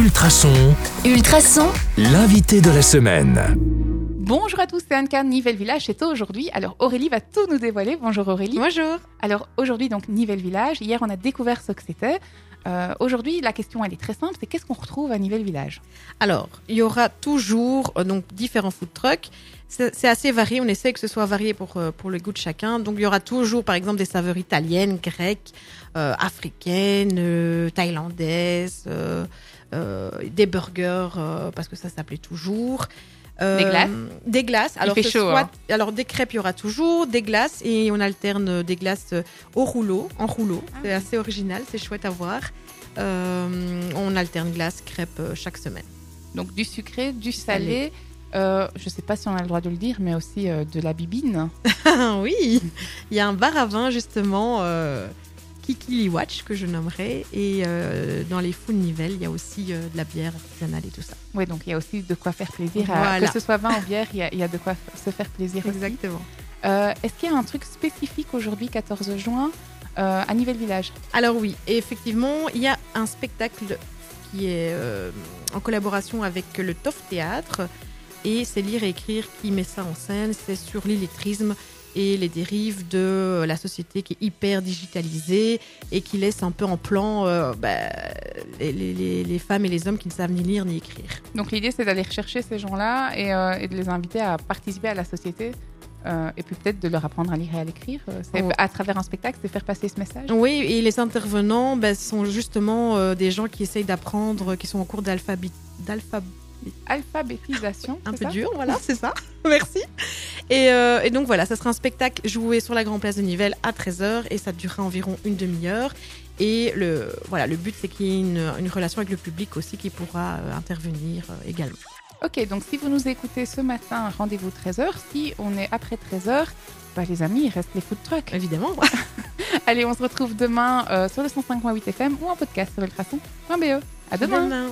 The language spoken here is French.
Ultrason, Ultrason, l'invité de la semaine. Bonjour à tous, c'est Anne Nivelle Village, c'est aujourd'hui. Alors Aurélie va tout nous dévoiler. Bonjour Aurélie. Bonjour. Alors aujourd'hui donc Nivelle Village. Hier on a découvert ce que c'était. Euh, aujourd'hui la question elle est très simple, c'est qu'est-ce qu'on retrouve à Nivelle Village Alors, il y aura toujours euh, donc différents food trucks. C'est assez varié. On essaie que ce soit varié pour euh, pour le goût de chacun. Donc, il y aura toujours, par exemple, des saveurs italiennes, grecques, africaines, thaïlandaises, des burgers parce que ça s'appelait toujours. Euh, Des glaces Des glaces. Alors, fait c'est chaud, soit- hein. alors des crêpes, il y aura toujours des glaces et on alterne des glaces euh, au rouleau, en rouleau. Ah c'est assez original, c'est chouette à voir. Euh, on alterne glace, crêpes chaque semaine. Donc du sucré, du salé. Euh, je sais pas si on a le droit de le dire, mais aussi euh, de la bibine. Ah oui, il y a un bar à vin justement, euh, Kikili Watch que je nommerai, et euh, dans les fous de Nivelles, il y a aussi euh, de la bière artisanale et tout ça. Oui, donc il y a aussi de quoi faire plaisir. à- Voilà. que ce soit vin ou bière, il y a, il y a de quoi se faire plaisir. Exactement. Euh, Est-ce qu'il y a un truc spécifique aujourd'hui, 14 juin, à Nivelle Village? Alors oui, effectivement, il y a un spectacle qui est en collaboration avec le TOF Théâtre, et c'est Lire et Écrire qui met ça en scène, c'est sur l'illettrisme et les dérives de la société qui est hyper digitalisée et qui laisse un peu en plan euh, bah, les, les- les- les femmes et les hommes qui ne savent ni lire ni écrire. Donc l'idée c'est d'aller rechercher ces gens-là et, euh, et de les inviter à participer à la société euh, et puis peut-être de leur apprendre à lire et à l'écrire. C'est Oh. À travers un spectacle, c'est faire passer ce message. Oui, et les intervenants ben, sont justement euh, des gens qui essayent d'apprendre, qui sont en cours d'alphabet. d'alpha- Alphabétisation. Un peu ça? dur, voilà, c'est ça. Merci. Et, euh, et donc voilà, ça sera un spectacle joué sur la Grand Place de Nivelles à 13h et ça durera environ une demi-heure. Et le, voilà, le but, c'est qu'il y ait une, une relation avec le public aussi qui pourra euh, intervenir euh, également. Ok, donc si vous nous écoutez ce matin, rendez-vous 13h. Si on est après 13h, bah, les amis, il reste les food trucks. Évidemment. Allez, on se retrouve demain sur le 105.8 FM ou en podcast sur ultrason.be. À demain. Demain.